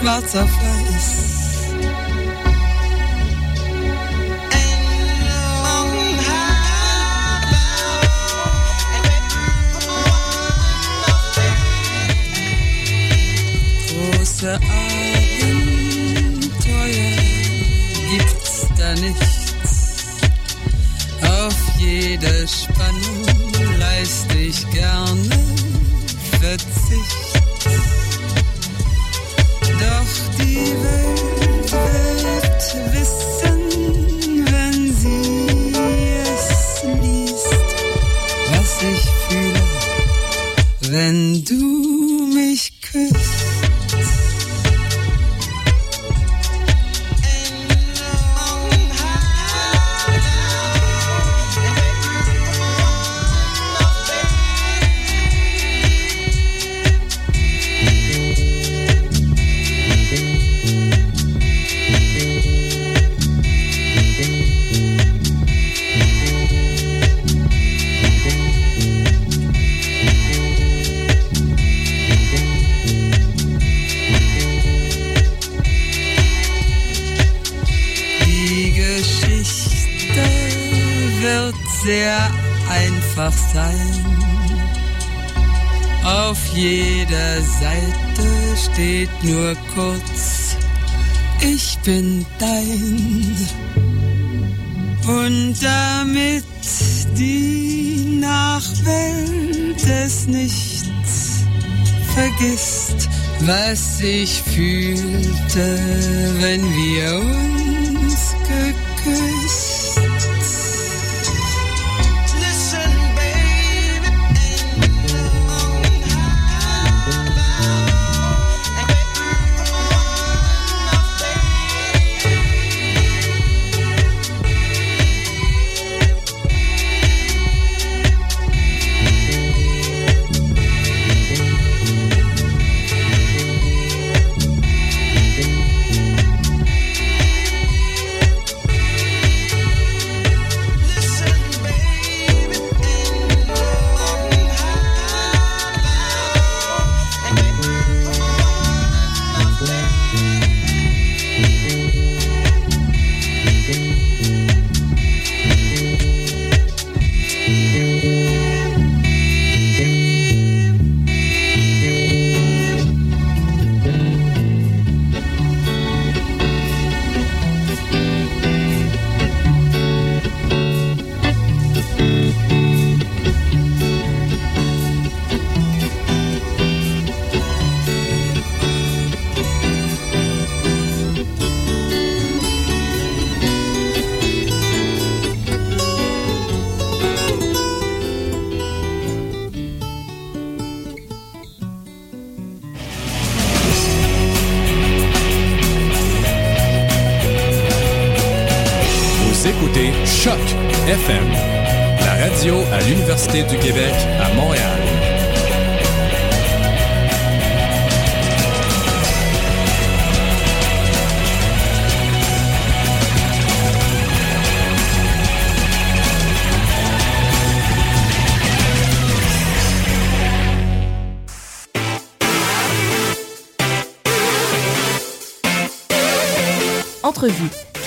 schwarzer Fleiß. große Abenteuer gibt's da nicht. Auf jede Spannung leist ich gerne Verzicht. dag die wij nur kurz, ich bin dein. Und damit die Nachwelt es nicht vergisst, was ich fühlte, wenn wir uns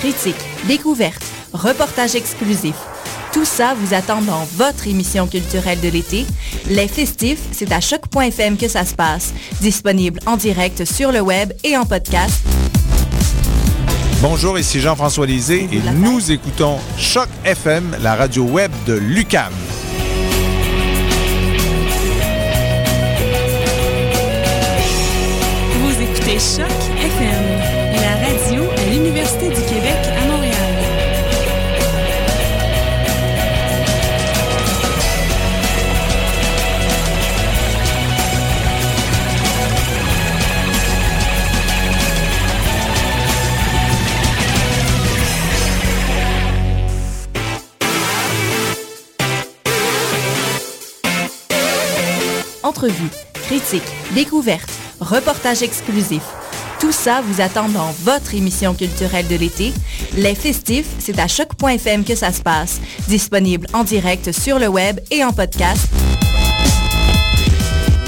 critiques, découvertes, reportages exclusifs. Tout ça vous attend dans votre émission culturelle de l'été. Les festifs, c'est à choc.fm que ça se passe. Disponible en direct sur le web et en podcast. Bonjour, ici Jean-François Lisée et nous écoutons Choc FM, la radio web de Lucam. Vous écoutez Choc Entrevues, critiques, découvertes, reportages exclusifs. Tout ça vous attend dans votre émission culturelle de l'été. Les festifs, c'est à choc.fm que ça se passe. Disponible en direct sur le web et en podcast.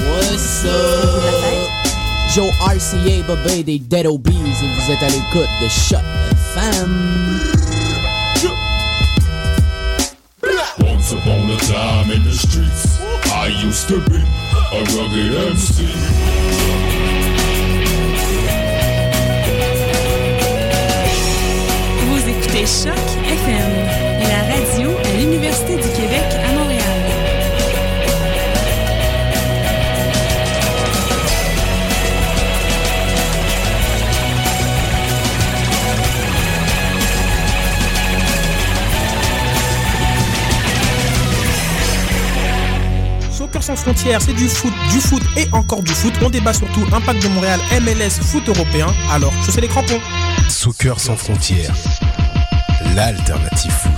What's up? Joe RCA, Bobé des Dead Obies et vous êtes à l'écoute de Shot FM. Once upon a time in the streets, I used to be MC. Vous écoutez Choc FM, la radio à l'Université du Québec Soccer sans frontières, c'est du foot, du foot et encore du foot. On débat surtout impact de Montréal, MLS, foot européen. Alors, chaussez les crampons. Soccer sans frontières, l'alternative foot.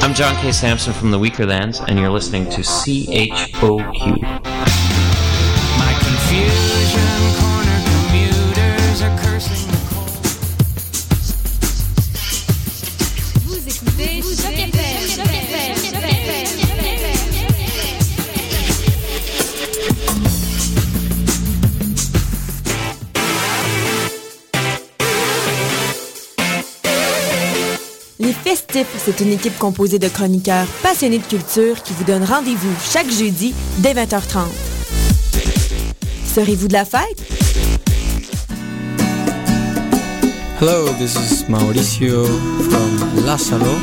I'm John K. Sampson from the Weakerlands, and you're listening to CHOQ. C'est une équipe composée de chroniqueurs passionnés de culture qui vous donne rendez-vous chaque jeudi dès 20h30. Serez-vous de la fête? Hello, this is Mauricio from Lázaro.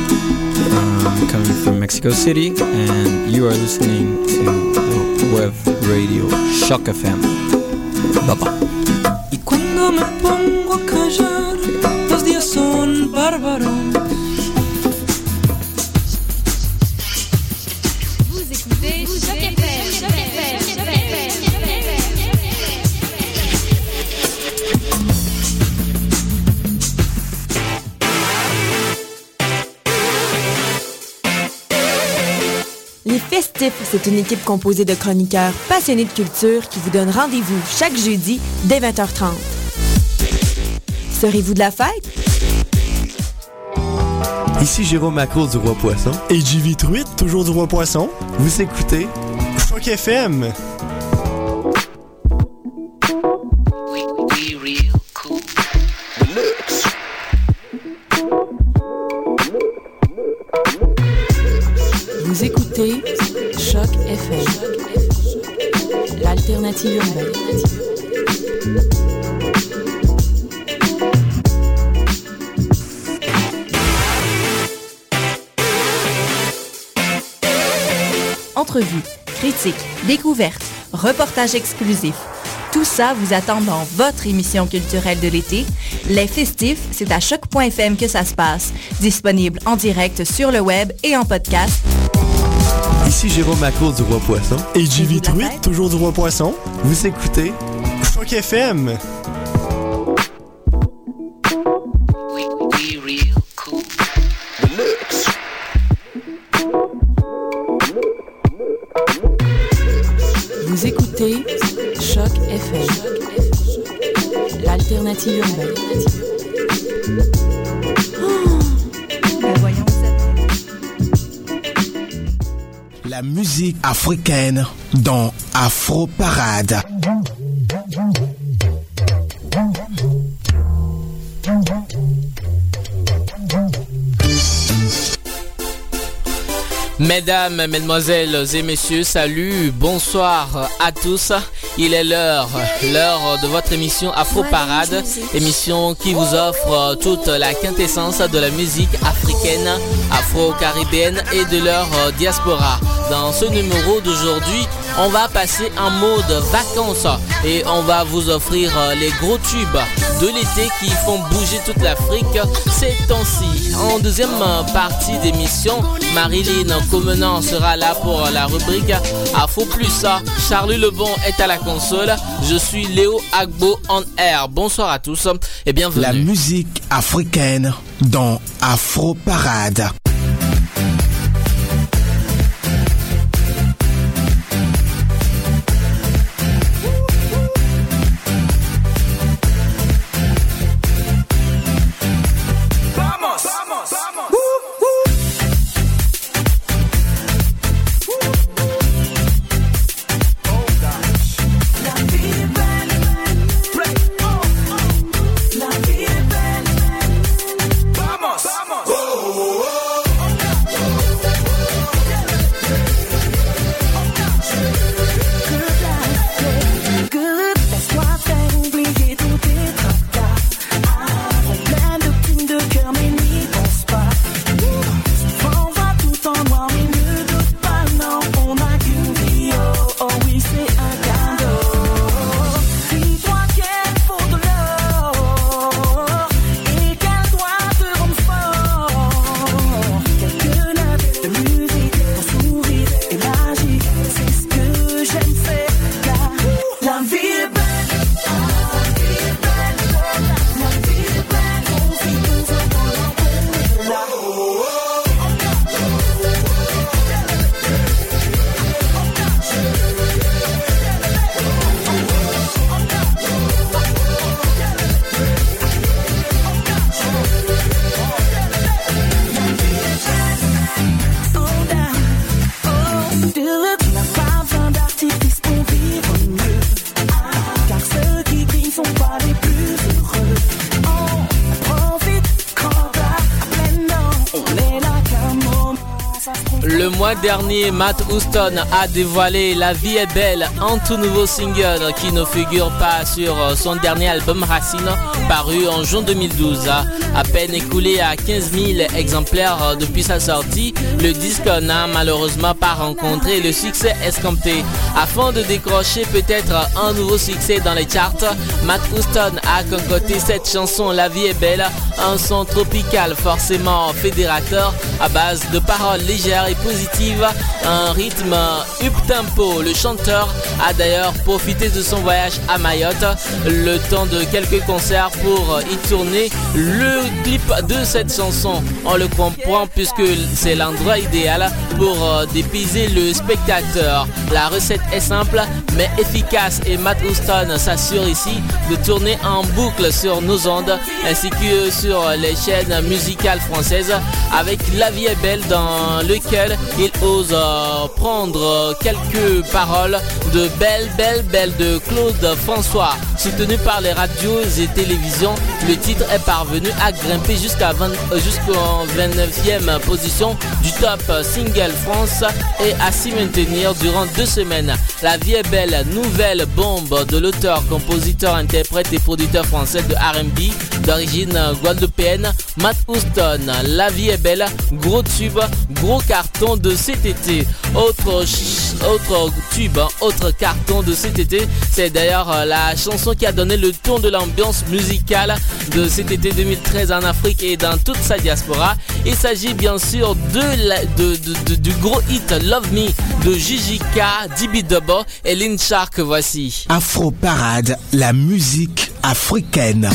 I'm coming from Mexico City, and you are listening to the web radio Shock FM. Bye bye. Y cuando me pongo a callar, los días son bárbaros. C'est une équipe composée de chroniqueurs passionnés de culture qui vous donne rendez-vous chaque jeudi dès 20h30. Serez-vous de la fête? Ici Jérôme Macro du Roi Poisson. Et JV Truite, toujours du Roi Poisson. Vous écoutez Choc FM. Vous écoutez Choc FM, l'alternative urbaine. Entrevues, critiques, découvertes, reportages exclusifs. Tout ça vous attend dans votre émission culturelle de l'été. Les festifs, c'est à choc.fm que ça se passe. Disponible en direct sur le web et en podcast. Ici Jérôme Macro du Roi Poisson. Et JV Truite, toujours du Roi Poisson. Vous écoutez Choc FM. Africaine dans Afro Parade. Mesdames, Mesdemoiselles et Messieurs, salut, bonsoir à tous. Il est l'heure, l'heure de votre émission Afro Parade, émission qui vous offre toute la quintessence de la musique africaine, afro-caribéenne et de leur diaspora. Dans ce numéro d'aujourd'hui, on va passer en mode vacances et on va vous offrir les gros tubes de l'été qui font bouger toute l'Afrique ces temps-ci. En deuxième partie d'émission, Marilyn Comenant sera là pour la rubrique Afro Plus. Charlie Lebon est à la console. Je suis Léo Agbo en air. Bonsoir à tous et bienvenue. La musique africaine dans Afro Parade. moderne Matt Houston a dévoilé La vie est belle, un tout nouveau single qui ne figure pas sur son dernier album Racine, paru en juin 2012. À peine écoulé à 15 000 exemplaires depuis sa sortie, le disque n'a malheureusement pas rencontré le succès escompté. Afin de décrocher peut-être un nouveau succès dans les charts, Matt Houston a concocté cette chanson La vie est belle, un son tropical forcément fédérateur à base de paroles légères et positives, un rythme up-tempo. Le chanteur a d'ailleurs profité de son voyage à Mayotte, le temps de quelques concerts pour y tourner le clip de cette chanson. On le comprend puisque c'est l'endroit idéal pour dépayser le spectateur. La recette est simple mais efficace et Matt Houston s'assure ici de tourner en boucle sur nos ondes ainsi que sur les chaînes musicales françaises avec La vie est belle dans lequel il ose prendre quelques paroles de Belle, Belle, Belle de Claude François. Soutenu par les radios et télévisions, le titre est parvenu à grimper jusqu'à jusqu'en 29e position du top single France et à s'y maintenir durant deux semaines. La vie est belle, nouvelle bombe de l'auteur, compositeur, interprète et producteur français de R&B d'origine guadeloupéenne, Matt Houston. La vie est belle, gros tube, gros carton de cet été. Autre, autre tube, autre carton de cet été, c'est d'ailleurs la chanson qui a donné le ton de l'ambiance musicale de cet été 2013 en Afrique et dans toute sa diaspora. Il s'agit bien sûr de, la, de, du gros hit Love Me de Gigi K, Dibi Dubbo et Lynn Shark. Voici Afro Parade, la musique africaine.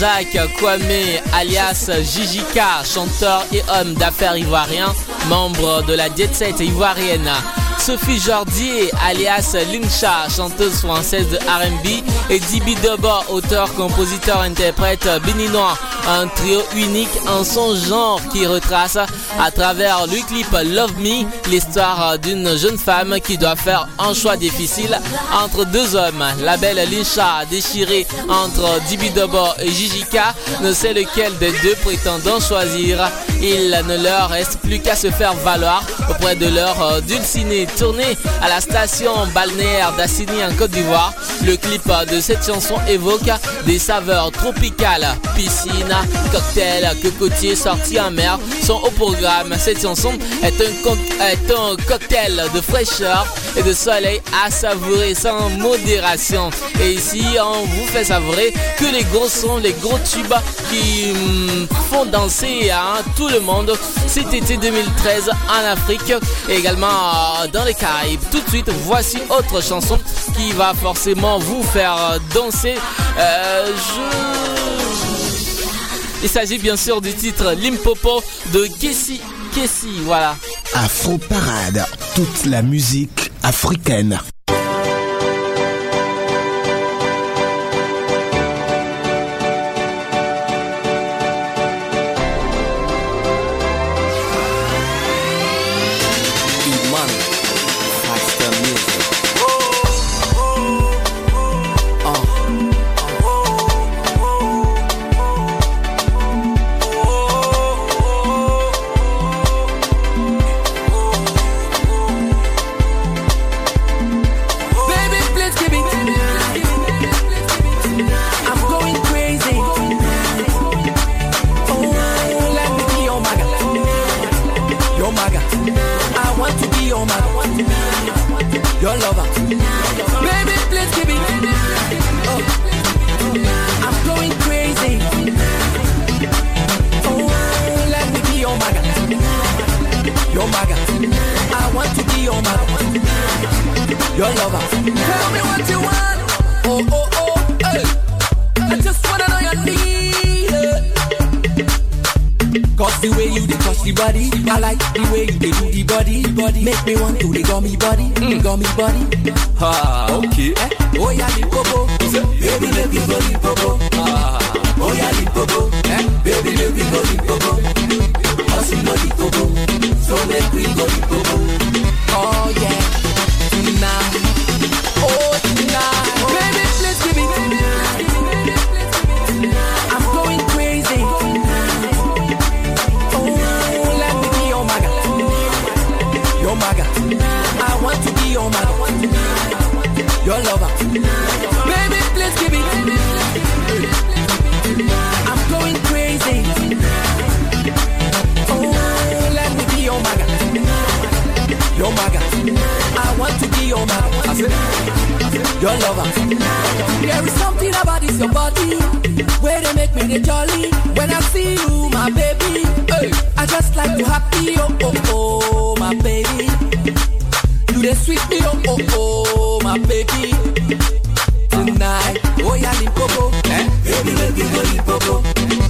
Jean-Jacques Kwame, alias Jijika, chanteur et homme d'affaires ivoirien, membre de la Jet ivoirienne. Sophie Jordier, alias Lincha, chanteuse française de R&B, et Dibi Dobo, auteur, compositeur, interprète béninois. Un trio unique en son genre qui retrace à travers le clip Love Me l'histoire d'une jeune femme qui doit faire un choix difficile entre deux hommes. La belle Lincha, déchirée entre Dibi Dobo et Jijika, ne sait lequel des deux prétendants choisir. Il ne leur reste plus qu'à se faire valoir auprès de leur dulciné tourné à la station balnéaire d'Assini en Côte d'Ivoire. Le clip de cette chanson évoque des saveurs tropicales, piscine, cocktail, cocotier sorti en mer sont au programme. Cette chanson est un, cocktail de fraîcheur et de soleil à savourer sans modération. Et ici, on vous fait savourer que les gros sons, les gros tubes qui hum, font danser hein, tout le monde cet été 2013 en Afrique et également euh, dans les Caraïbes. Tout de suite, voici autre chanson qui va forcément vous faire danser. Euh, je... Il s'agit bien sûr du titre Limpopo de Kessie. Kessie, voilà. Afro Parade, toute la musique africaine. Your maga. I want to be your man. I say, your lover. There is something about this your body where they make me the jolly. When I see you, my baby, I just like to happy oh oh oh, my baby. You they sweet me oh oh oh, my baby. Tonight, oh yeah, lipopo, eh? baby, baby, go.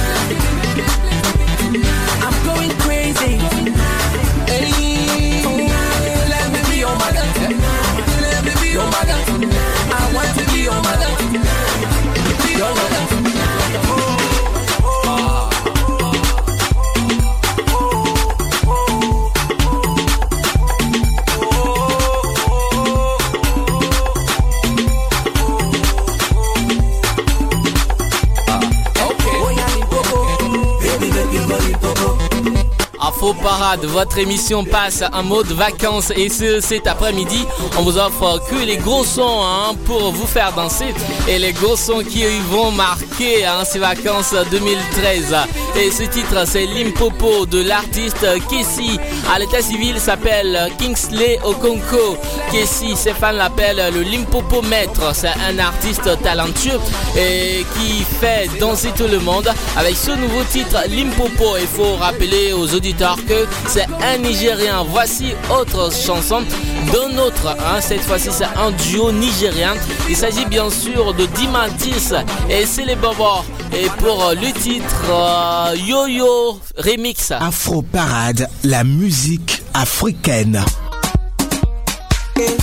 Parade. Votre émission passe en mode vacances et ce, cet après-midi, on vous offre que les gros sons hein, pour vous faire danser et les gros sons qui vont marquer hein, ces vacances 2013. Et ce titre, c'est Limpopo de l'artiste Kessie. À l'état civil, s'appelle Kingsley Okonko. Kessie, ses fans l'appellent le Limpopo maître. C'est un artiste talentueux et qui fait danser tout le monde avec ce nouveau titre Limpopo. Il faut rappeler aux auditeurs que c'est un Nigérien. Voici autre chanson d'un autre. Hein. Cette fois-ci, c'est un duo nigérien. Il s'agit bien sûr de Dimantis et c'est les Bobos. Et pour le titre euh, Yo-Yo Remix. Afro Parade, la musique africaine. Hey,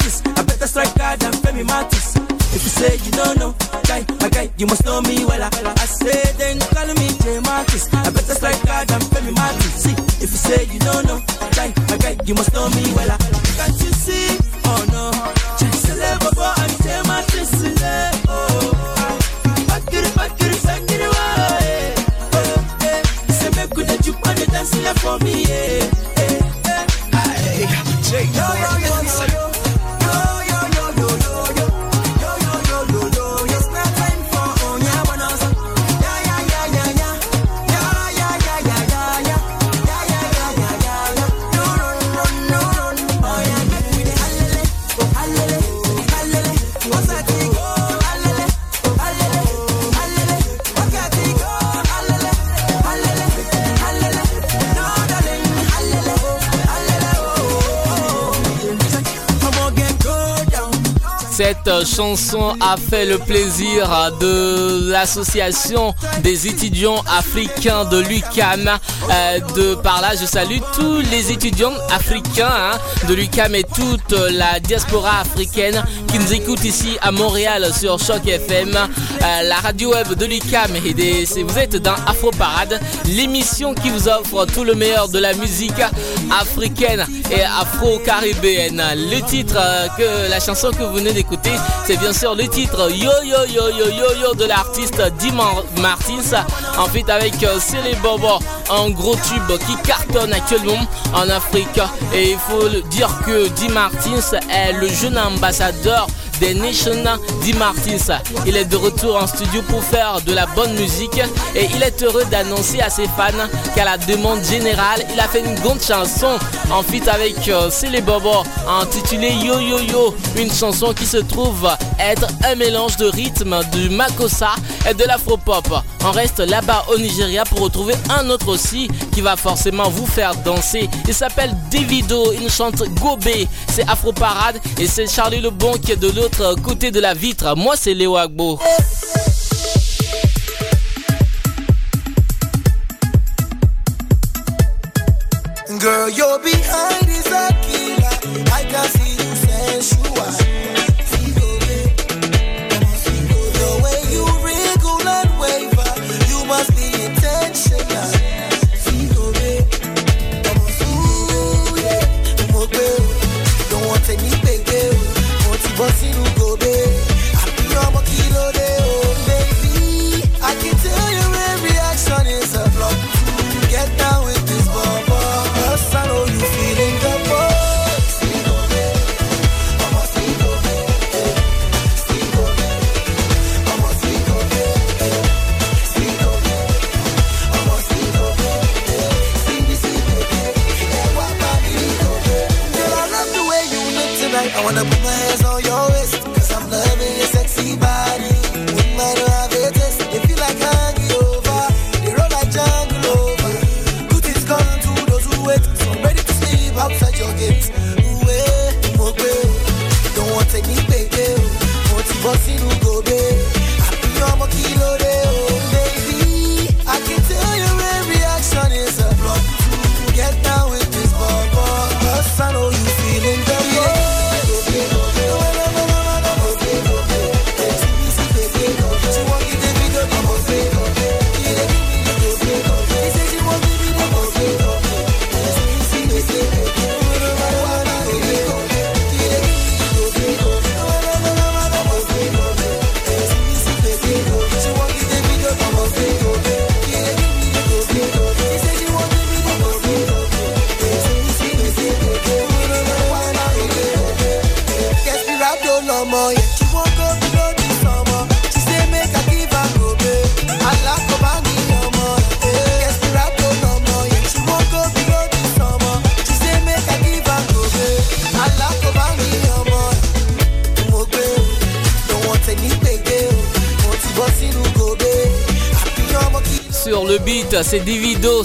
J I better strike hard than Femi Martis. If you say you don't know, guy, my guy, you must know me well. I say then call me J Martis. I better strike hard than Femi Martis. See, if you say you don't know, guy, my guy, you must know me well. Can't you see? Oh no, just a level boy and J Martis. Oh, eh. Oh, eh. Dance for me. Yeah. Eh, eh. Aye. Jay Cette chanson a fait le plaisir de l'association des étudiants africains de l'UCAM. Euh, de par là, je salue tous les étudiants africains hein, de l'UCAM et toute la diaspora africaine qui nous écoute ici à Montréal sur Choc FM, euh, la radio web de l'UCAM. Et des- vous êtes dans Afro Parade, l'émission qui vous offre tout le meilleur de la musique africaine et afro-caribéenne. Le titre euh, que la chanson que vous venez d'écouter, c'est bien sûr le titre Yo Yo Yo Yo Yo Yo de l'artiste Diman Martins, en fait avec euh, Célé Bobo, un gros tube qui cartonne actuellement en Afrique. Et il faut dire que Di Martins est le jeune ambassadeur des Nations Di Martins. Il est de retour en studio pour faire de la bonne musique et il est heureux d'annoncer à ses fans qu'à la demande générale, il a fait une grande chanson en feat avec euh, Célé Bobo intitulée Yo Yo Yo, une chanson qui se trouve être un mélange de rythme du makossa et de l'afropop. On reste là-bas au Nigeria pour retrouver un autre aussi qui va forcément vous faire danser. Il s'appelle Davido, il chante Gobé, c'est Afro Parade et c'est Charlie Lebon qui est de l'autre côté de la vitre. Moi c'est Léo Agbo. Girl, you're behind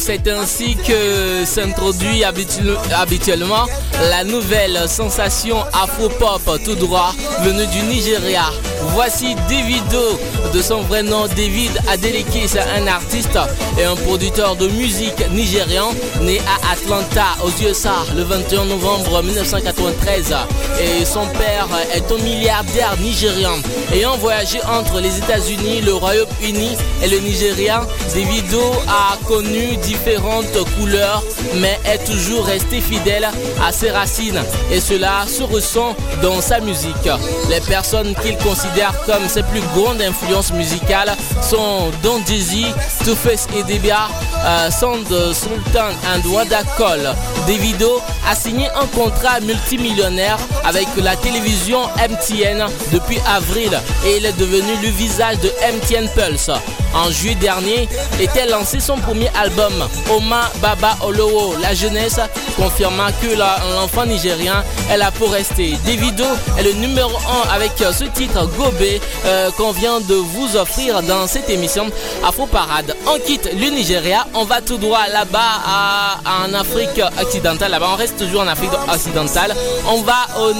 c'est ainsi que s'introduit habitu- habituellement la nouvelle sensation afro-pop tout droit venue du Nigeria. Voici Davido, de son vrai nom David Adeleke, c'est un artiste et un producteur de musique nigérian né à Atlanta aux USA le 21 novembre 1993 et son père est un milliardaire nigérian ayant voyagé entre les États-Unis, le Royaume-Uni et le Nigeria. Davido a connu différentes couleurs mais est toujours resté fidèle à ses racines et cela se ressent dans sa musique. Les personnes qu'il considère comme ses plus grandes influences musicales sont Don Jay-Z, Two-Face et Debia, euh, Sound Sultan and Wada Cole. Davido a signé un contrat multimillionnaire avec la télévision MTN depuis avril et il est devenu le visage de MTN Pulse. En juillet dernier était lancé son premier album, Oma Baba Olowo, la jeunesse, confirmant que l'enfant nigérien est là pour rester. Davido est le numéro 1 avec ce titre Gobé euh, qu'on vient de vous offrir dans cette émission Afro Parade. On quitte le Nigeria, on va tout droit là-bas en Afrique occidentale. Là-bas, on reste toujours en Afrique occidentale. On va euh,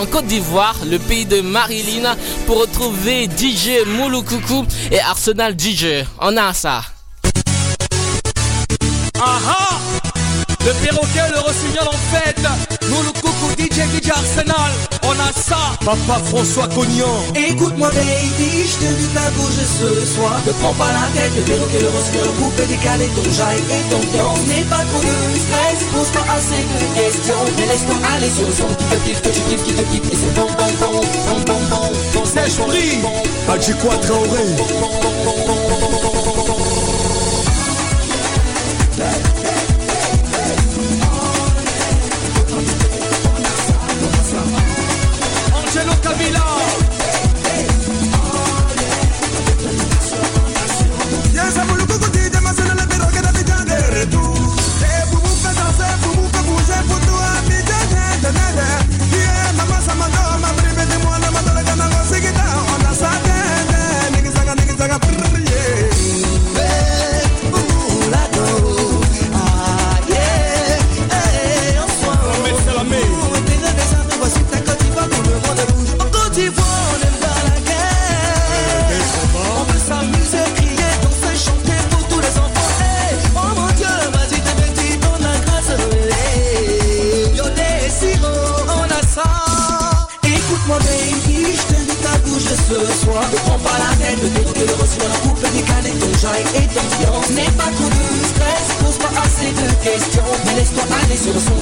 en Côte d'Ivoire, le pays de Marilyn, pour retrouver DJ Mouloukoukou et Arsenal DJ. On a ça. Aha Le perroquet, le rossignol en fête DJ DJ Arsenal On a ça Papa François Cognan Écoute-moi baby, je te dis ta bouche ce soir Ne prends pas la tête, le perroquet, le rossignol, le coupé, décalé, ton jaille et ton temps N'aie pas trop de stress, pose pas assez de questions Mais laisse-toi aller sur le son qui te kiffe, que tu kiffes, qui te kiffe Et c'est bon, bon, bon, bon, bon, bon, bon Sèche pris Adji quoi Traoré Angelo laisse-toi aller sur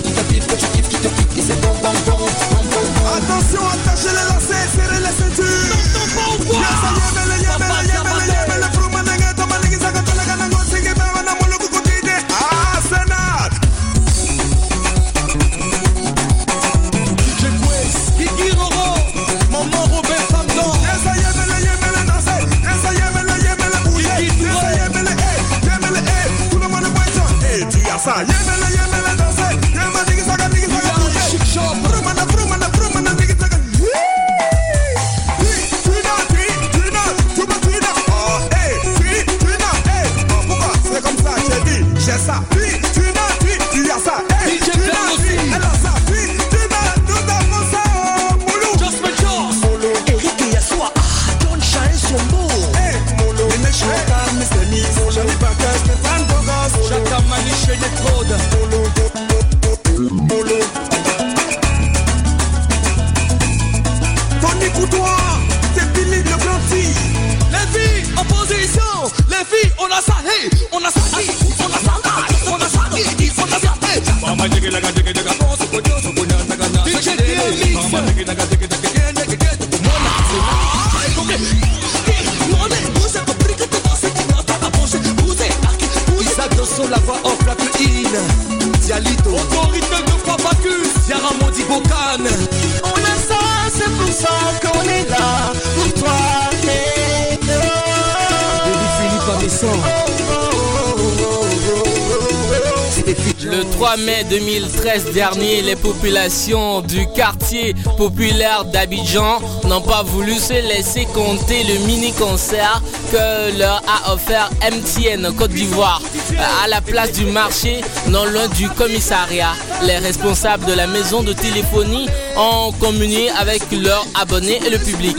populations du quartier populaire d'Abidjan n'ont pas voulu se laisser compter le mini-concert que leur a offert MTN Côte d'Ivoire à la place du marché, non loin du commissariat. Les responsables de la maison de téléphonie ont communié avec leurs abonnés et le public.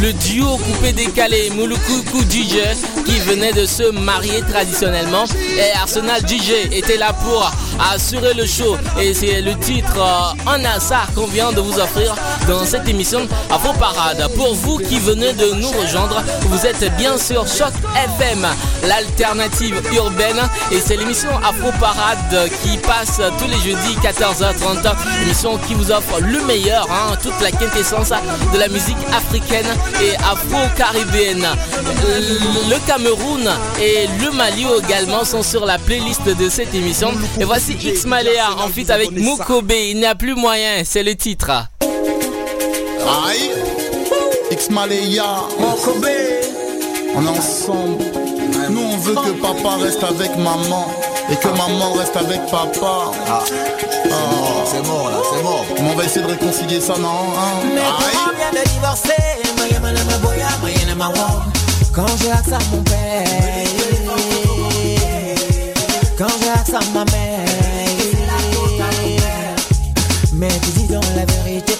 Le duo coupé décalé Moulukou DJ qui venait de se marier traditionnellement et Arsenal DJ était là pour assurer le show et c'est le titre euh, en hasard qu'on vient de vous offrir dans cette émission Afro Parade. Pour vous qui venez de nous rejoindre, vous êtes bien sûr Choc FM, l'alternative urbaine et c'est l'émission Afro Parade qui passe tous les jeudis 14h30, émission qui vous offre le meilleur, hein, toute la quintessence de la musique africaine et afro-caribéenne. Le Cameroun et le Mali également sont sur la playlist de cette émission. Et voici X Maléa en feat avec Mukobe. Il n'y a plus moyen, c'est le titre. Aïe. X Malaya On est ensemble Nous on veut que papa reste avec maman Et que maman reste avec papa. C'est mort là, c'est mort. Mais on va essayer de réconcilier ça non hein? Viennent de divorcer. Quand j'ai accès à mon père, quand j'ai accès à ma mère, mais tu dis donc la vérité,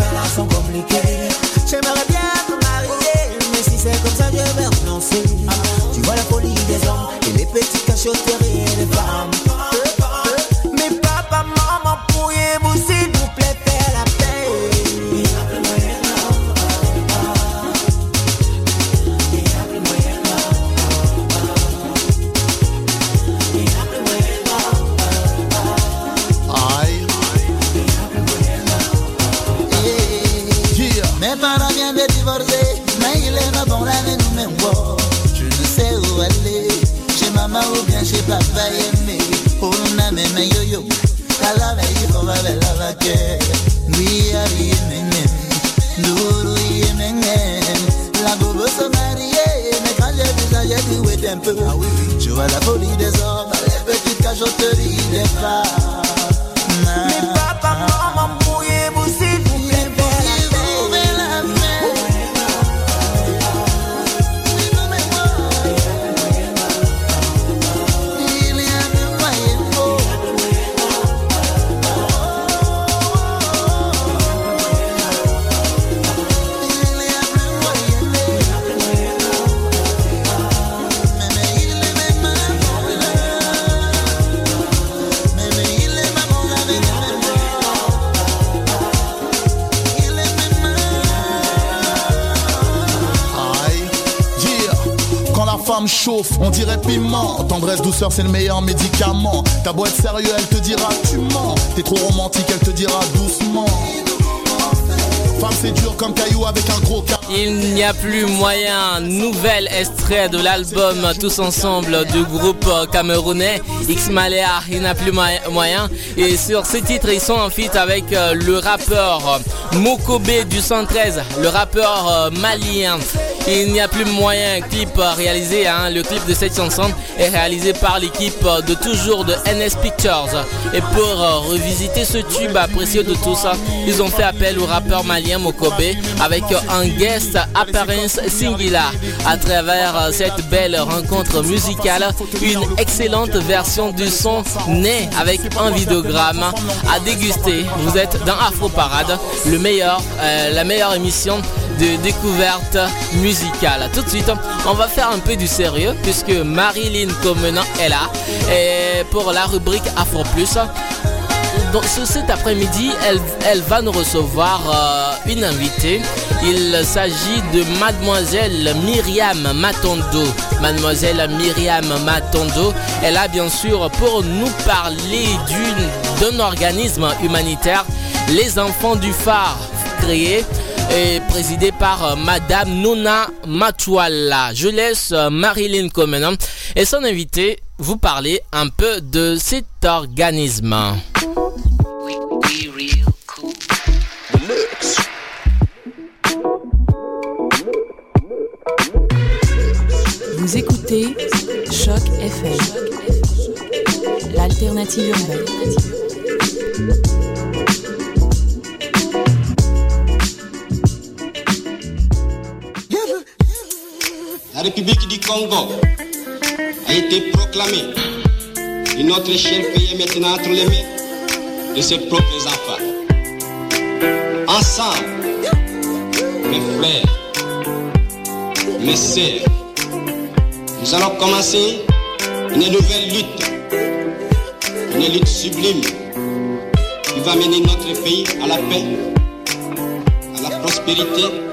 affaires sont compliquées. J'aimerais bien me marier, mais si c'est comme ça, je vais renoncer. Tu vois la folie des hommes et les petits cachotteries piment. Tendresse, douceur, c'est le meilleur médicament. Ta boîte sérieux, elle te dira tu mens. T'es trop romantique, elle te dira doucement. Femme, c'est dur comme caillou avec un gros cas. Il n'y a plus moyen. Nouvel extrait de l'album Tous Ensemble du groupe camerounais X Malea. Il n'y a plus moyen-. Et sur ce titre, ils sont en feat avec euh, le rappeur Mokobe du 113, le rappeur euh, malien. Il n'y a plus moyen. Clip euh, réalisé, hein, le clip de cette chanson est réalisé par l'équipe euh, de toujours de NS Pictures. Et pour euh, revisiter ce tube apprécié de tous, ils ont fait appel au rappeur malien Mokobe avec un guest apparence singular. À travers cette belle rencontre musicale, une excellente version du son né avec un vidéogramme à déguster. Vous êtes dans Afro Parade, la meilleure émission de découverte musicale. Tout de suite, on va faire un peu du sérieux puisque Marilyn Comenant est là et pour la rubrique Afro Plus. Donc, ce- cet après-midi, elle, elle va nous recevoir euh, une invitée. Il s'agit de mademoiselle Myriam Matondo. Mademoiselle Myriam Matondo, elle a bien sûr pour nous parler d'un organisme humanitaire, les enfants du phare, créé et présidé par euh, Madame Nona Matuala. Je laisse euh, Marilyn Comenan et son invité vous parler un peu de cet organisme. Vous écoutez Choc FM, l'alternative urbaine. La République du Congo a été proclamée et notre cher pays est maintenant entre les mains de ses propres enfants. Ensemble, mes frères, mes sœurs, nous allons commencer une nouvelle lutte, une lutte sublime qui va mener notre pays à la paix, à la prospérité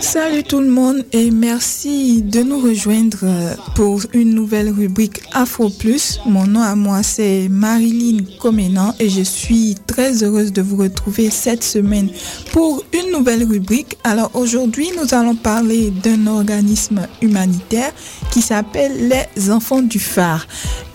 Salut tout le monde et merci de nous rejoindre euh, pour une nouvelle rubrique Afro Plus. Mon nom à moi c'est Marilyn Comenan et je suis très heureuse de vous retrouver cette semaine pour une nouvelle rubrique. Alors aujourd'hui nous allons parler d'un organisme humanitaire qui s'appelle les Enfants du Phare.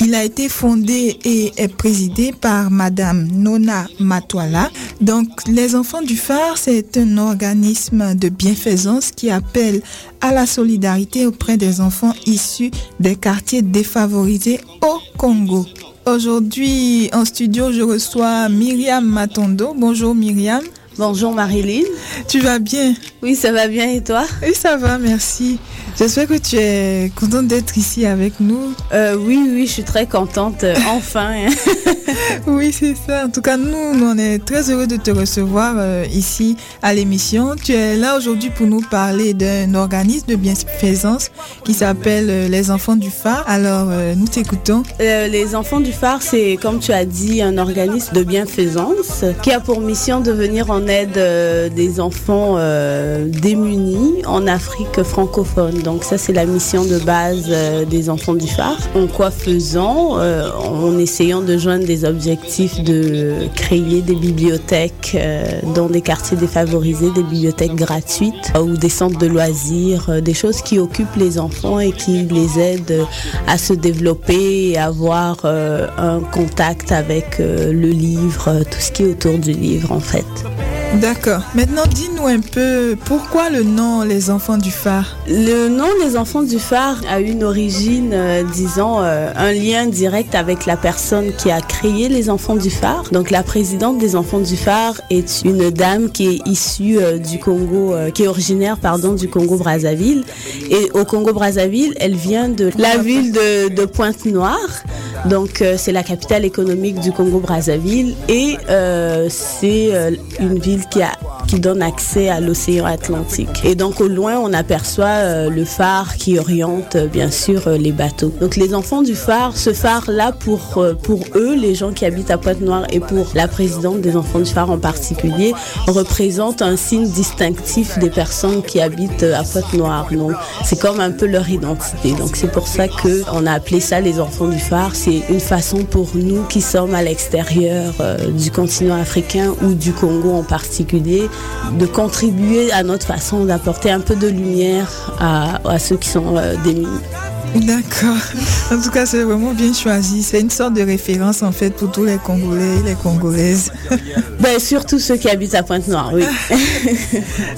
Il a été fondé et est présidé par Madame Nona Matwala. Donc les Enfants du Phare c'est un organisme de bienfaisance qui appelle à la solidarité auprès des enfants issus des quartiers défavorisés au Congo. Aujourd'hui, en studio, je reçois Myriam Matondo. Bonjour Myriam. Bonjour Marilyn. Tu vas bien? Oui, ça va bien et toi? Oui, ça va, merci. J'espère que tu es contente d'être ici avec nous. Euh, oui, oui, je suis très contente, euh, enfin. oui, c'est ça. En tout cas, nous, nous, on est très heureux de te recevoir euh, ici à l'émission. Tu es là aujourd'hui pour nous parler d'un organisme de bienfaisance qui s'appelle Les Enfants du Phare. Alors, nous t'écoutons. Les Enfants du Phare, c'est, comme tu as dit, un organisme de bienfaisance qui a pour mission de venir en aide euh, des enfants euh, démunis en Afrique francophone. Donc ça, c'est la mission de base euh, des Enfants du Phare. En quoi faisant En essayant de joindre des objectifs de créer des bibliothèques dans des quartiers défavorisés, des bibliothèques gratuites ou des centres de loisirs, des choses qui occupent les enfants et qui les aident à se développer et avoir un contact avec le livre, tout ce qui est autour du livre en fait. D'accord. Maintenant, dis-nous un peu pourquoi le nom Les Enfants du Phare? Le nom des enfants du phare a une origine, euh, disons, euh, un lien direct avec la personne qui a créé les enfants du phare. Donc la présidente des enfants du phare est une dame qui est issue euh, du Congo, qui est originaire, pardon, du Congo-Brazzaville. Et au Congo-Brazzaville, elle vient de la ville de, de Pointe-Noire. Donc c'est la capitale économique du Congo-Brazzaville et c'est une ville qui, donne accès à l'océan Atlantique. Et donc au loin, on aperçoit euh, le phare qui oriente euh, bien sûr euh, les bateaux. Donc les enfants du phare, ce phare-là pour, pour eux, les gens qui habitent à Pointe-Noire et pour la présidente des enfants du phare en particulier, représente un signe distinctif des personnes qui habitent à Pointe-Noire. Donc c'est comme un peu leur identité. Donc c'est pour ça que on a appelé ça les enfants du phare. C'est une façon pour nous qui sommes à l'extérieur du continent africain ou du Congo en particulier de contribuer à notre façon d'apporter un peu de lumière à, à ceux qui sont euh, démunis. D'accord. En tout cas, c'est vraiment bien choisi. C'est une sorte de référence en fait pour tous les Congolais et les Congolaises. Ben, surtout ceux qui habitent à Pointe-Noire, oui.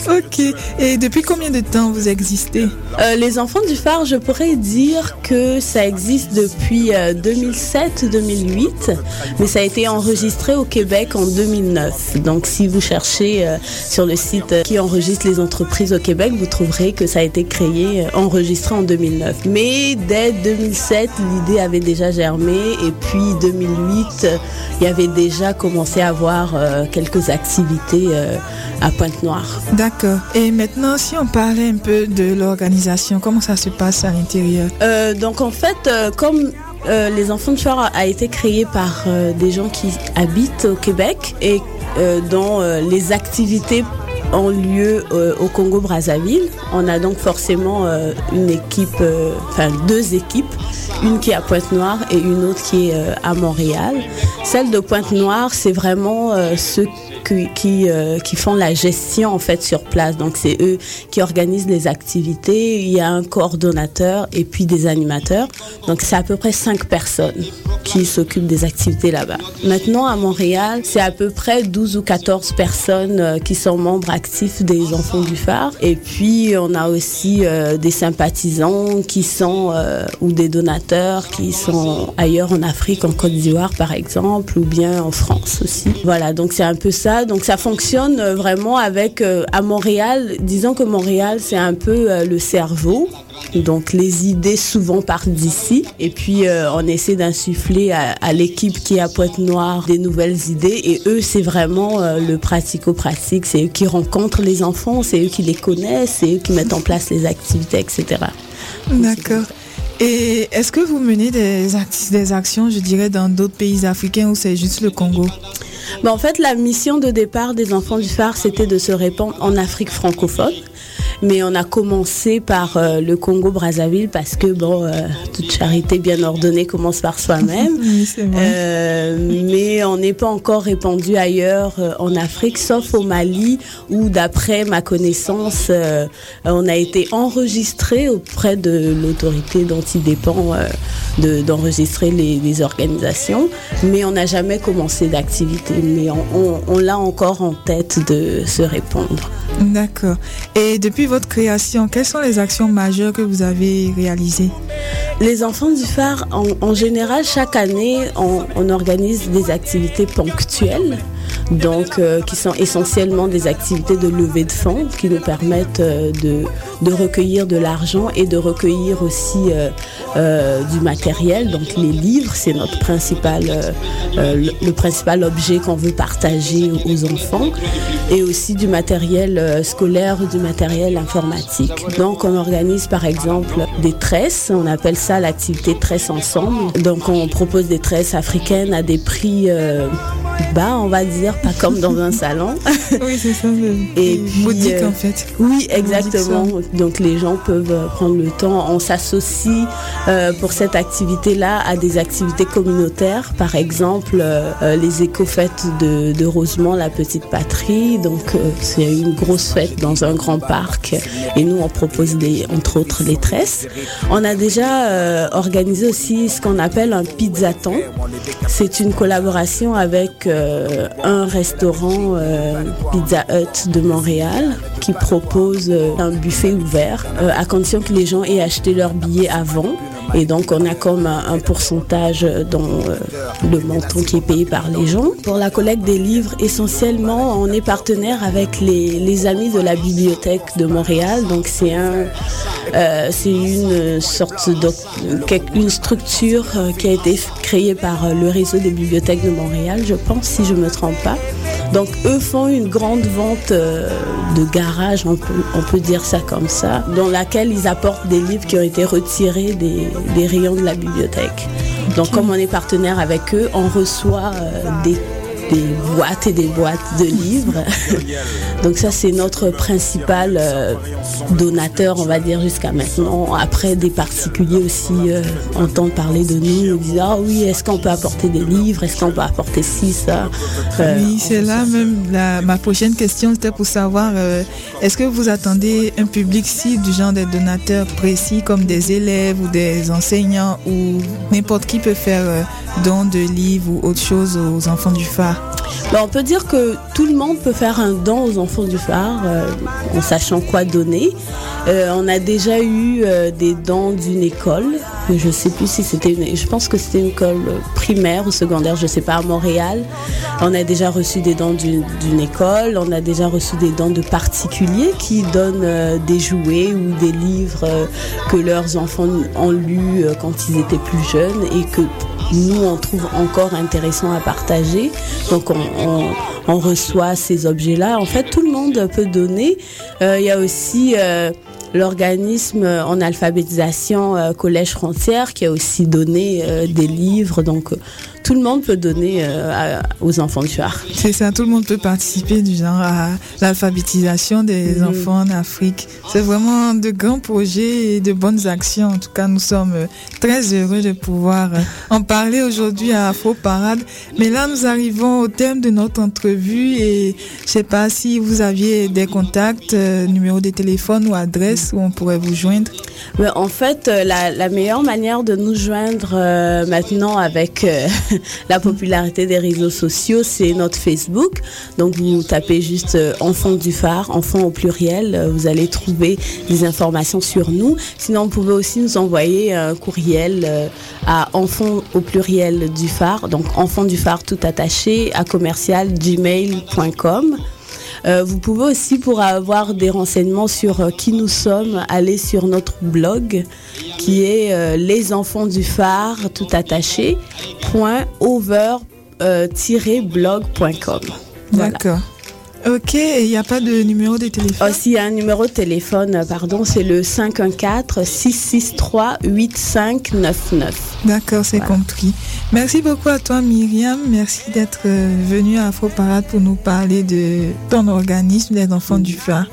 ok. Et depuis combien de temps vous existez? Euh, les enfants du phare, je pourrais dire que ça existe depuis euh, 2007-2008, mais ça a été enregistré au Québec en 2009. Donc si vous cherchez euh, sur le site euh, qui enregistre les entreprises au Québec, vous trouverez que ça a été créé, euh, enregistré en 2009. Mais Dès 2007, l'idée avait déjà germé. Et puis 2008, euh, il y avait déjà commencé à avoir euh, quelques activités euh, à Pointe-Noire. D'accord. Et maintenant, si on parlait un peu de l'organisation, comment ça se passe à l'intérieur? Euh, donc en fait, comme euh, les enfants de Chouard a été créé par euh, des gens qui habitent au Québec et euh, dont les activités ont lieu euh, au Congo-Brazzaville. On a donc forcément euh, une équipe, euh, enfin deux équipes, une qui est à Pointe-Noire et une autre qui est à Montréal. Celle de Pointe-Noire, c'est vraiment ceux qui, qui, qui font la gestion en fait sur place. Donc c'est eux qui organisent les activités. Il y a un coordonnateur et puis des animateurs. Donc c'est à peu près cinq personnes qui s'occupent des activités là-bas. Maintenant à Montréal, c'est à peu près 12 ou 14 personnes qui sont membres des Enfants du Phare. Et puis on a aussi euh, des sympathisants qui sont euh, ou des donateurs qui sont ailleurs en Afrique, en Côte d'Ivoire par exemple, ou bien en France aussi. Voilà, donc c'est un peu ça. Donc ça fonctionne euh, vraiment avec à Montréal. Disons que Montréal c'est un peu le cerveau. Donc les idées souvent partent d'ici et puis euh, on essaie d'insuffler à, à l'équipe qui est à Pointe-Noire des nouvelles idées et eux c'est vraiment euh, le pratico-pratique, c'est eux qui rencontrent les enfants, c'est eux qui les connaissent, c'est eux qui mettent en place les activités, etc. D'accord. Et est-ce que vous menez des, act- des actions, je dirais, dans d'autres pays africains ou c'est juste le Congo? Ben, en fait, la mission de départ des enfants du phare, c'était de se répandre en Afrique francophone. Mais on a commencé par euh, le Congo-Brazzaville parce que, bon, euh, toute charité bien ordonnée commence par soi-même. Euh, mais on n'est pas encore répandu ailleurs en Afrique, sauf au Mali, où, d'après ma connaissance, on a été enregistré auprès de l'autorité dont il dépend de- d'enregistrer les, les organisations. Mais on n'a jamais commencé d'activité. Mais on, on- on l'a encore en tête de se répandre. D'accord. Et votre création, quelles sont les actions majeures que vous avez réalisées? Les enfants du phare, en, général, chaque année, on organise des activités ponctuelles, donc euh, qui sont essentiellement des activités de levée de fonds qui nous permettent euh, de, recueillir de l'argent et de recueillir aussi euh, du matériel. Donc les livres, c'est notre principal, le, le principal objet qu'on veut partager aux enfants, et aussi du matériel scolaire du matériel informatique. Donc on organise par exemple des tresses, on appelle ça l'activité tresse ensemble. Donc on propose des tresses africaines à des prix bas, on va dire, pas comme dans un salon. Oui, c'est ça. Et puis, euh, en fait. Oui, exactement. Donc les gens peuvent euh, prendre le temps. On s'associe euh, pour cette activité-là à des activités communautaires. Par exemple, euh, euh, les éco-fêtes de, de Rosemont, la petite patrie. Donc euh, c'est une grosse fête dans un grand parc. Et nous, on propose des, entre autres les tresses. On a déjà euh, organisé aussi ce qu'on appelle un pizzaton. C'est une collaboration avec euh, un restaurant euh, Pizza Hut de Montréal qui propose euh, un buffet ouvert à condition que les gens aient acheté leur billet avant. Et donc on a comme un, pourcentage dans euh, le montant qui est payé par les gens. Pour la collecte des livres, essentiellement, on est partenaire avec les, les amis de la bibliothèque de Montréal. Donc c'est un, euh, une sorte de une structure euh, qui a été créée par le réseau des bibliothèques de Montréal, je pense, si je me trompe pas. Donc eux font une grande vente euh, de garage, on peut, on peut dire ça comme ça, dans laquelle ils apportent des livres qui ont été retirés des, des rayons de la bibliothèque. Donc comme on est partenaire avec eux, on reçoit euh, des, des boîtes et des boîtes de livres. Donc ça c'est notre principal euh, donateur, on va dire jusqu'à maintenant. Après des particuliers aussi euh, entendent parler de nous, nous disent ah oui est-ce qu'on peut apporter des livres, est-ce qu'on peut apporter ci ça? Euh, oui, c'est là même la- ma prochaine question, c'était pour savoir est-ce que vous attendez un public cible du genre des donateurs précis comme des élèves ou des enseignants ou n'importe qui peut faire don de livres ou autre chose aux enfants du phare? Ben, on peut dire que tout le monde peut faire un don aux enfants du phare euh, en sachant quoi donner. Euh, on a déjà eu euh, des dons d'une école. Je sais plus si c'était une. Je pense que c'était une école primaire ou secondaire, je sais pas, à Montréal. On a déjà reçu des dons d'une école. On a déjà reçu des dons de particuliers qui donnent des jouets ou des livres que leurs enfants ont lus quand ils étaient plus jeunes et que nous on trouve encore intéressant à partager. Donc on, on- on reçoit ces objets-là. En fait, tout le monde peut donner. Euh, Il y a aussi euh, l'organisme en alphabétisation euh, Collège Frontière qui a aussi donné euh, des livres. Donc tout le monde peut donner euh, à- aux enfants du phare. C'est ça, tout le monde peut participer du genre à l'alphabétisation des Mhm. enfants en Afrique. C'est vraiment de grands projets et de bonnes actions. En tout cas, nous sommes euh, très heureux de pouvoir euh, en parler aujourd'hui à Afro Parade. Mais là, nous arrivons au terme de notre entrevue et je sais pas si vous aviez des contacts, euh, numéro de téléphone ou adresse où on pourrait vous joindre. Mais en fait, la, la meilleure manière de nous joindre euh, maintenant avec euh, la popularité des réseaux sociaux, c'est notre Facebook. Donc vous tapez juste euh, Enfants du phare, enfants au pluriel, euh, vous allez trouver des informations sur nous. Sinon, vous pouvez aussi nous envoyer un courriel euh, à enfants au pluriel du phare, donc enfants du phare tout attaché à commercial gmail.com. Euh, vous pouvez aussi, pour avoir des renseignements sur euh, qui nous sommes, aller sur notre blog qui est euh, les enfants du phare tout attaché point over tiret blog.com. Voilà. D'accord. Ok, et il n'y a pas de numéro de téléphone? Aussi, il y a un numéro de téléphone, euh, pardon, c'est le 514-663-8599. D'accord, c'est compris. Merci beaucoup à toi Myriam. Merci d'être euh, venue à Afro Parade pour nous parler de ton organisme des enfants du phare.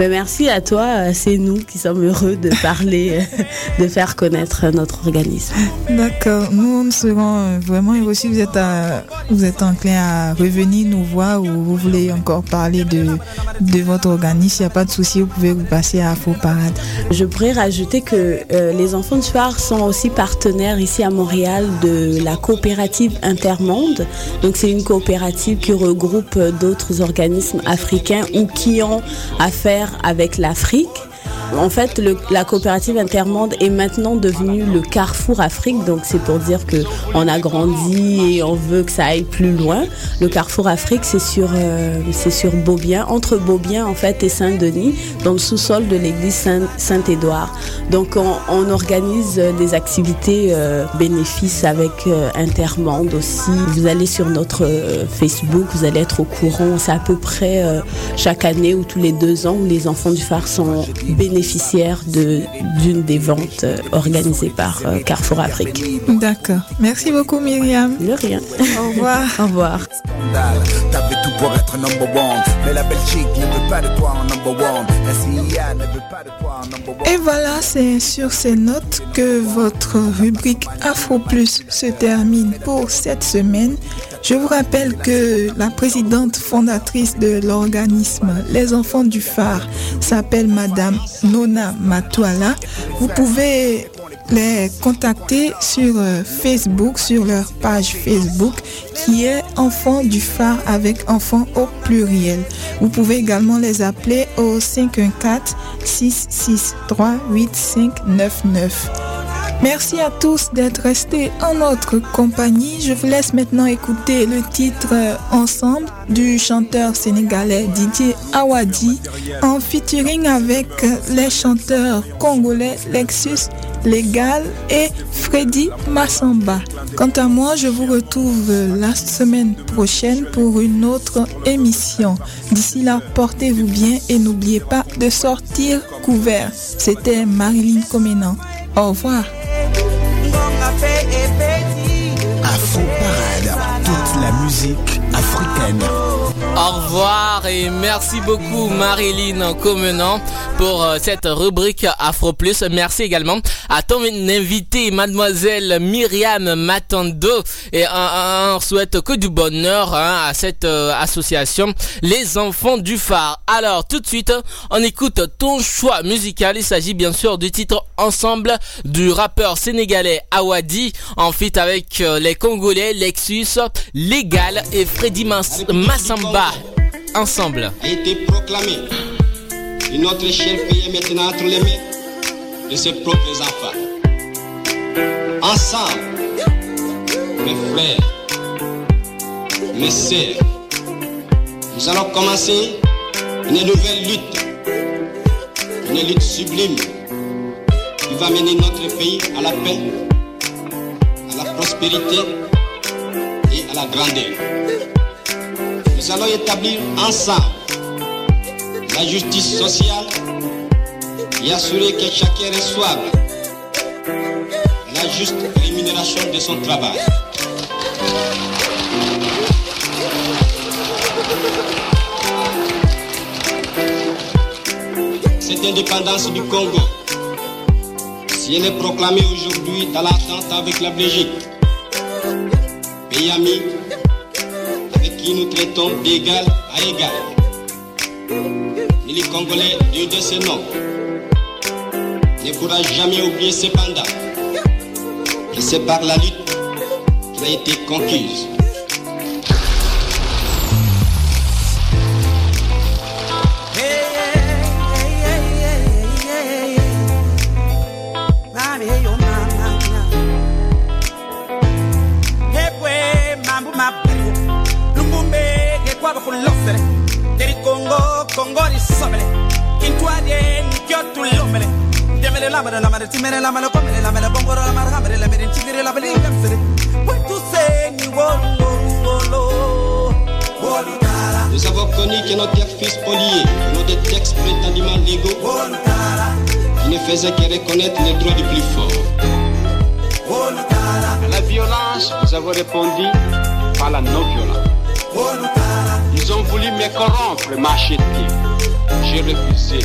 Mais merci à toi, euh, c'est nous qui sommes heureux de parler, euh, de faire connaître notre organisme. D'accord, nous, nous serons euh, vraiment heureux si vous êtes, à- vous êtes enclin à revenir nous voir ou vous voulez encore parler de, de votre organisme. Il n'y a pas de souci, vous pouvez vous passer à Afro Parade. Je pourrais rajouter que euh, les enfants du phare sont aussi partenaires ici à Montréal de la coopérative Intermonde. Donc c'est une coopérative qui regroupe euh, d'autres organismes africains ou qui ont affaire avec l'Afrique. En fait, le- la coopérative Intermonde est maintenant devenue le Carrefour Afrique, donc c'est pour dire que on a grandi et on veut que ça aille plus loin. Le Carrefour Afrique, c'est sur, euh, c'est sur Beaubien, entre Beaubien en fait et Saint-Denis, dans le sous-sol de l'église Saint- Saint-Édouard. Donc on, on organise euh, des activités euh, bénéfices avec euh, Intermonde aussi. Vous allez sur notre euh, Facebook, vous allez être au courant. C'est à peu près euh, chaque année ou tous les deux ans où les enfants du phare sont bénéficiaires de- d'une des ventes euh, organisées par euh, Carrefour Afrique. D'accord. Merci beaucoup Myriam. De rien. Au revoir. Au revoir. T'avais tout pour être number one Mais la Belgique ne veut pas de toi en number one La CIA ne veut pas de toi en number one Et voilà, c'est sur ces notes que votre rubrique Afro Plus se termine pour cette semaine. Je vous rappelle que la présidente fondatrice de l'organisme Les Enfants du Phare s'appelle Madame Nona Matuala. Vous pouvez les contacter sur euh, Facebook, sur leur page Facebook qui est Enfants du Phare avec enfants au pluriel. Vous pouvez également les appeler au 514 663 8599. Merci à tous d'être restés en notre compagnie. Je vous laisse maintenant écouter le titre euh, Ensemble du chanteur sénégalais Didier Awadi en featuring avec euh, les chanteurs congolais Lexus Légal et Freddy Massamba. Quant à moi, je vous retrouve euh, la semaine prochaine pour une autre émission. D'ici là, portez-vous bien et n'oubliez pas de sortir couvert. C'était Marilyn Comenan. Au revoir. Afro Parade, toute la musique africaine. Au revoir et merci beaucoup Marilyn Comenant pour euh, cette rubrique Afro Plus. Merci également à ton invité mademoiselle Myriam Matando et on, souhaite que du bonheur hein, à cette euh, association Les Enfants du Phare. Alors tout de suite, on écoute ton choix musical. Il s'agit bien sûr du titre Ensemble du rappeur sénégalais Awadi en fit avec euh, les Congolais Lexus, Légal et Freddy Mas- Ensemble. a été proclamé. Et notre cher pays est maintenant entre les mains de ses propres enfants. Ensemble, mes frères, mes sœurs, nous allons commencer une nouvelle lutte. Une lutte sublime qui va mener notre pays à la paix, à la prospérité et à la grandeur. Nous allons établir ensemble la justice sociale et assurer que chacun reçoive la juste rémunération de son travail. Cette indépendance du Congo, si elle est proclamée aujourd'hui dans l'attente avec la Belgique, pays ami nous traitons d'égal à égal, et les Congolais du de ce nom ne pourra jamais oublier cependant que c'est par la lutte qu'il a été conquise. Nous avons connu que nos terres fils spoliés, que nos des textes prétendument légaux, qui ne faisaient que reconnaître les droits du plus fort. À la violence, nous avons répondu par la non-violence. Ils ont voulu me corrompre, m'acheter. J'ai refusé.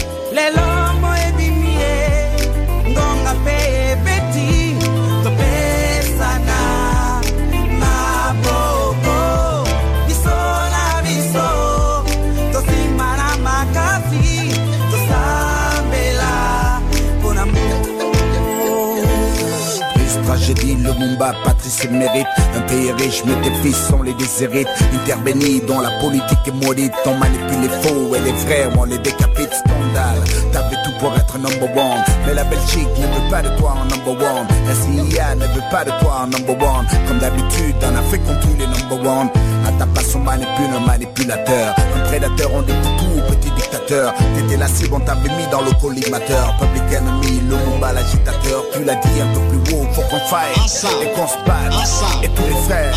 Le Mumba, Patrice mérite. Un pays riche, mais tes fils sont les déshérites. Intervenir dans la politique est maudite. On manipule les faux et les vrais, on les décapite. Scandale, t'avais tout pour être number one. Mais la Belgique ne veut pas de toi en number one. La CIA ne veut pas de toi en number one. Comme d'habitude, en Afrique on tue les number one. À ta façon manipule un manipulateur. Un prédateur, on dit tout petit dictateur T'étais la cible, on t'avait mis dans le collimateur. Public enemy, le Mumba l'agitateur. Tu l'as dit un peu plus haut, faut qu'on faille. Et qu'on se batte, et tous les frères.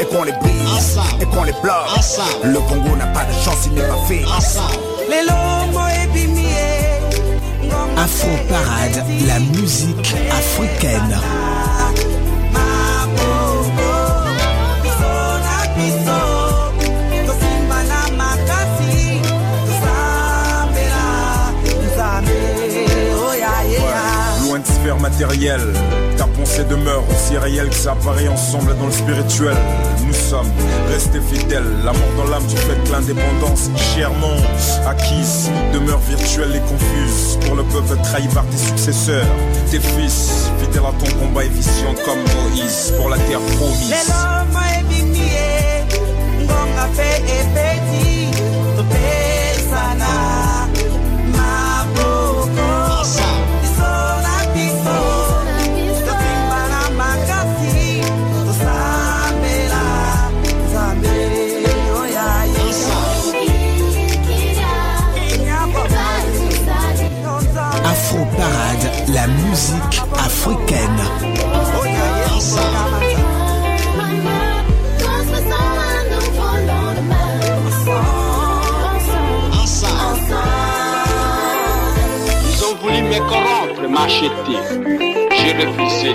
Et qu'on les brise, et qu'on les bloque. Le Congo n'a pas de chance, il n'est pas fait. Afro Parade, la musique africaine. Matérielle, ta pensée demeure aussi réelle que ça apparaît ensemble dans le spirituel. Nous sommes restés fidèles, la mort dans l'âme du fait que l'indépendance chèrement acquise. Demeure virtuelle et confuse pour le peuple trahi par tes successeurs, tes fils, fidèles à ton combat et vision comme Moïse. Pour la terre promise. Musique africaine. Ils ont voulu me corrompre, m'acheter. J'ai refusé.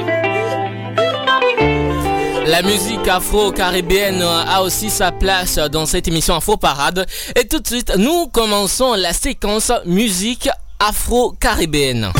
La musique afro-caribéenne a aussi sa place dans cette émission Afro Parade. Et tout de suite, nous commençons la séquence musique afro-caribéenne.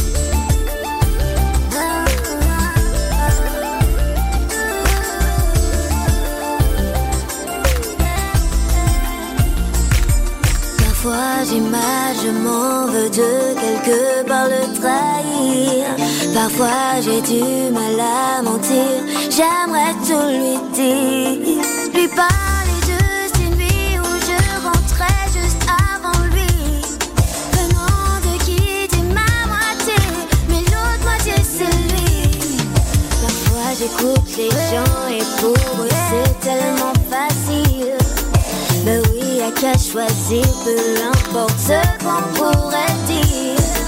J'ai mal, je m'en veux de quelque part le trahir. Parfois j'ai du mal à mentir, j'aimerais tout lui dire. Lui parler de ces nuits où je rentrais juste avant lui. Venant de quitter ma moitié, mais l'autre moitié c'est lui. Parfois j'écoute les gens et pour eux c'est tellement facile. Qu'à choisir, peu importe ce qu'on pourrait dire.